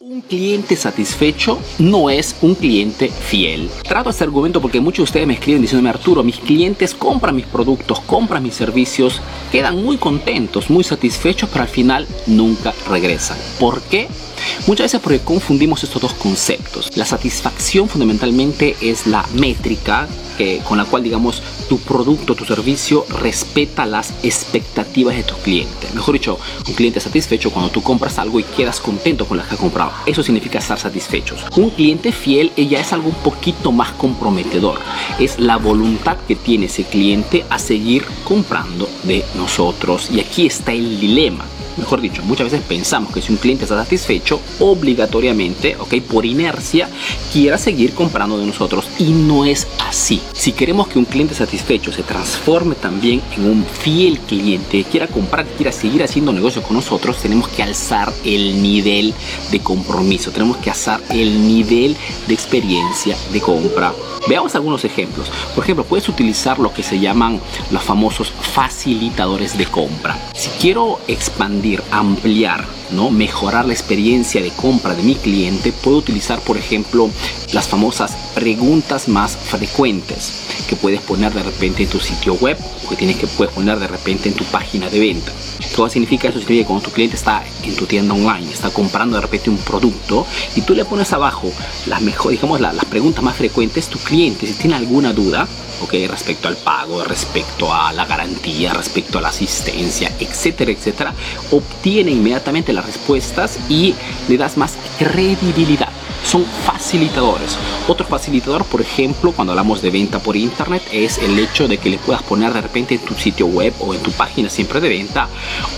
Un cliente satisfecho no es un cliente fiel. Trato este argumento porque muchos de ustedes me escriben diciéndome Arturo, mis clientes compran mis productos, compran mis servicios, quedan muy contentos, muy satisfechos, pero al final nunca regresan. ¿Por qué? Muchas veces porque confundimos estos dos conceptos. La satisfacción fundamentalmente es la métrica que, con la cual, digamos, tu producto, tu servicio respeta las expectativas de tu cliente. Mejor dicho, un cliente satisfecho cuando tú compras algo y quedas contento con lo que has comprado. Eso significa estar satisfechos. Un cliente fiel ella es algo un poquito más comprometedor. Es la voluntad que tiene ese cliente a seguir comprando de nosotros. Y aquí está el dilema mejor dicho, muchas veces pensamos que si un cliente está satisfecho, obligatoriamente, ok, por inercia, quiera seguir comprando de nosotros y no es así. Si queremos que un cliente satisfecho se transforme también en un fiel cliente, quiera comprar, quiera seguir haciendo negocio con nosotros, tenemos que alzar el nivel de compromiso, tenemos que alzar el nivel de experiencia de compra. Veamos algunos ejemplos. Por ejemplo, puedes utilizar lo que se llaman los famosos facilitadores de compra. Si quiero expandir ampliar, ¿no? mejorar la experiencia de compra de mi cliente, puedo utilizar, por ejemplo, las famosas preguntas más frecuentes que puedes poner de repente en tu sitio web o que tienes que puedes poner de repente en tu página de venta. Todo significa eso significa que cuando tu cliente está en tu tienda online, está comprando de repente un producto y tú le pones abajo las mejor, digamos las preguntas más frecuentes, tu cliente si tiene alguna duda, respecto al pago, respecto a la garantía, respecto a la asistencia, etcétera, etcétera, obtiene inmediatamente las respuestas y le das más credibilidad son facilitadores. Otro facilitador, por ejemplo, cuando hablamos de venta por internet, es el hecho de que le puedas poner de repente en tu sitio web o en tu página siempre de venta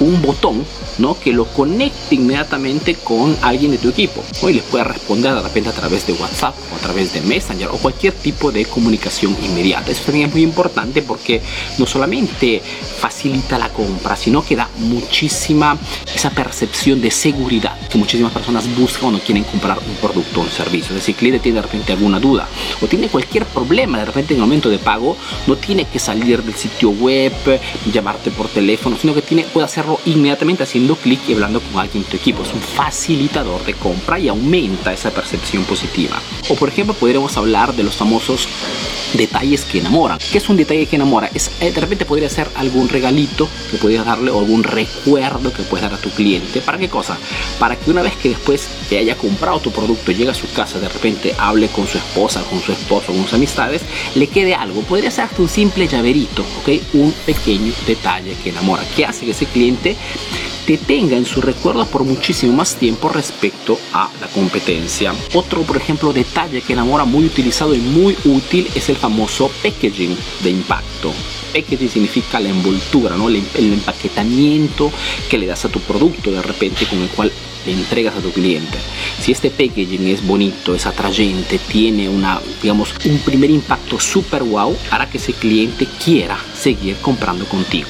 un botón ¿no? que lo conecte inmediatamente con alguien de tu equipo y les pueda responder de repente a través de WhatsApp o a través de Messenger o cualquier tipo de comunicación inmediata. Eso también es muy importante porque no solamente facilita la compra, sino que da muchísima esa percepción de seguridad que muchísimas personas buscan cuando quieren comprar un producto servicio. Es decir, el cliente tiene de repente alguna duda o tiene cualquier problema de repente en el momento de pago, no tiene que salir del sitio web, llamarte por teléfono, sino que tiene, puede hacerlo inmediatamente haciendo clic y hablando con alguien de tu equipo. Es un facilitador de compra y aumenta esa percepción positiva. O por ejemplo, podríamos hablar de los famosos detalles que enamoran. ¿Qué es un detalle que enamora? Es, eh, de repente podría ser algún regalito que podrías darle o algún recuerdo que puedes dar a tu cliente. ¿Para qué cosa? Para que una vez que después que haya comprado tu producto, a su casa, de repente hable con su esposa, con su esposo, con sus amistades, le quede algo. Podría ser hasta un simple llaverito, ¿ok? Un pequeño detalle que enamora, que hace que ese cliente te tenga en su recuerdo por muchísimo más tiempo respecto a la competencia. Otro, por ejemplo, detalle que enamora muy utilizado y muy útil es el famoso packaging de impacto. Packaging significa la envoltura, ¿no? el, el empaquetamiento que le das a tu producto de repente con el cual le entregas a tu cliente. Si este packaging es bonito, es atrayente, tiene una, digamos, un primer impacto super wow, hará que ese cliente quiera seguir comprando contigo.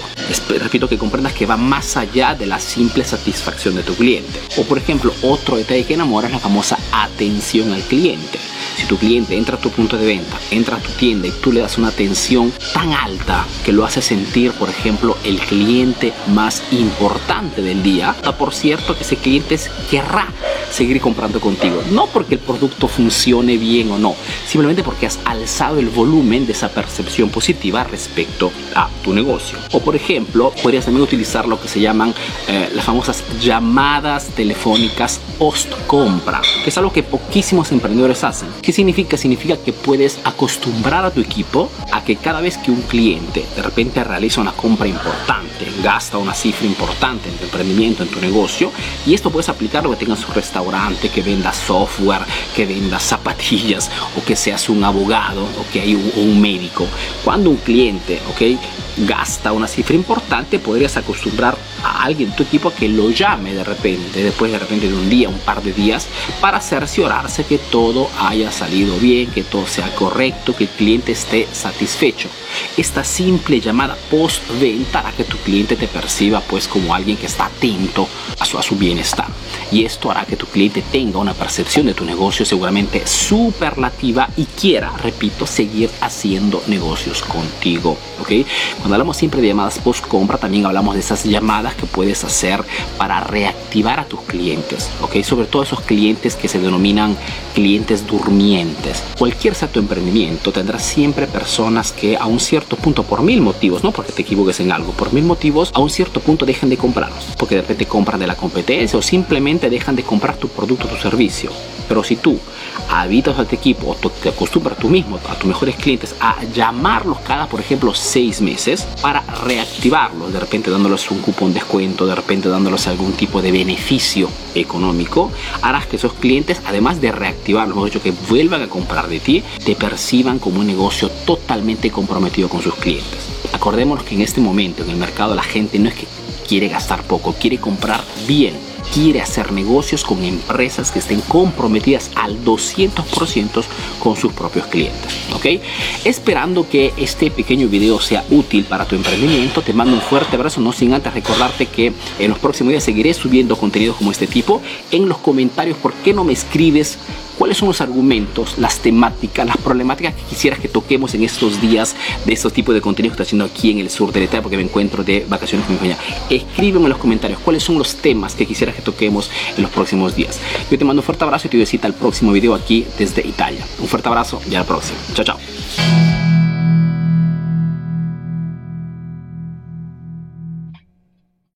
repito que comprendas que va más allá de la simple satisfacción de tu cliente. O por ejemplo, otro detalle que enamora es la famosa atención al cliente. Si tu cliente entra a tu punto de venta, entra a tu tienda y tú le das una atención tan alta que lo hace sentir, por ejemplo, el cliente más importante del día, por cierto que ese cliente querrá seguir comprando contigo. No porque el producto funcione bien o no, simplemente porque has alzado el volumen de esa percepción positiva respecto a tu negocio. O por ejemplo, podrías también utilizar lo que se llaman eh, las famosas llamadas telefónicas post compra, que es algo que poquísimos emprendedores hacen. ¿Qué significa? Significa que puedes acostumbrar a tu equipo a que cada vez que un cliente de repente realiza una compra importante, gasta una cifra importante en tu emprendimiento, en tu negocio, y esto puedes aplicarlo que tengas su restaurante que venda software, que venda zapatillas o que seas un abogado o que hay un, médico. Cuando un cliente, ok, gasta una cifra importante, podrías acostumbrar a alguien tu equipo a que lo llame de repente, después de repente de un día, un par de días, para cerciorarse que todo haya salido bien, que todo sea correcto, que el cliente esté satisfecho. Esta simple llamada post-venta hará que tu cliente te perciba pues como alguien que está atento a su, a su bienestar. Y esto hará que tu cliente tenga una percepción de tu negocio seguramente superlativa y quiera, repito, seguir haciendo negocios contigo. ¿ok? Cuando hablamos siempre de llamadas post compra, también hablamos de esas llamadas que puedes hacer para reactivar a tus clientes, ¿ok? Sobre todo esos clientes que se denominan clientes durmientes. Cualquier sea tu emprendimiento, tendrás siempre personas que a un cierto punto, por mil motivos, no porque te equivoques en algo, por mil motivos, a un cierto punto dejan de comprarlos, porque de repente compran de la competencia o simplemente dejan de comprar tu producto o tu servicio. Pero si tú habitas a tu equipo o te acostumbras tú mismo, a tus mejores clientes, a llamarlos cada, por ejemplo, seis meses para reactivarlos, de repente dándoles un cupón descuento, de repente dándoles algún tipo de beneficio económico, harás que esos clientes, además de reactivarlos, mejor dicho, que vuelvan a comprar de ti, te perciban como un negocio totalmente comprometido con sus clientes. Acordémonos que en este momento en el mercado la gente no es que quiere gastar poco, quiere comprar bien quiere hacer negocios con empresas que estén comprometidas al 200% con sus propios clientes. ¿Ok? Esperando que este pequeño video sea útil para tu emprendimiento, te mando un fuerte abrazo, no sin antes recordarte que en los próximos días seguiré subiendo contenido como este tipo. En los comentarios, ¿por qué no me escribes? Cuáles son los argumentos, las temáticas, las problemáticas que quisieras que toquemos en estos días de estos tipos de contenido que estoy haciendo aquí en el sur de Italia porque me encuentro de vacaciones con mi familia. Escríbeme en los comentarios cuáles son los temas que quisieras que toquemos en los próximos días. Yo te mando un fuerte abrazo y te doy cita al próximo video aquí desde Italia. Un fuerte abrazo y a la próxima. Chao, chao.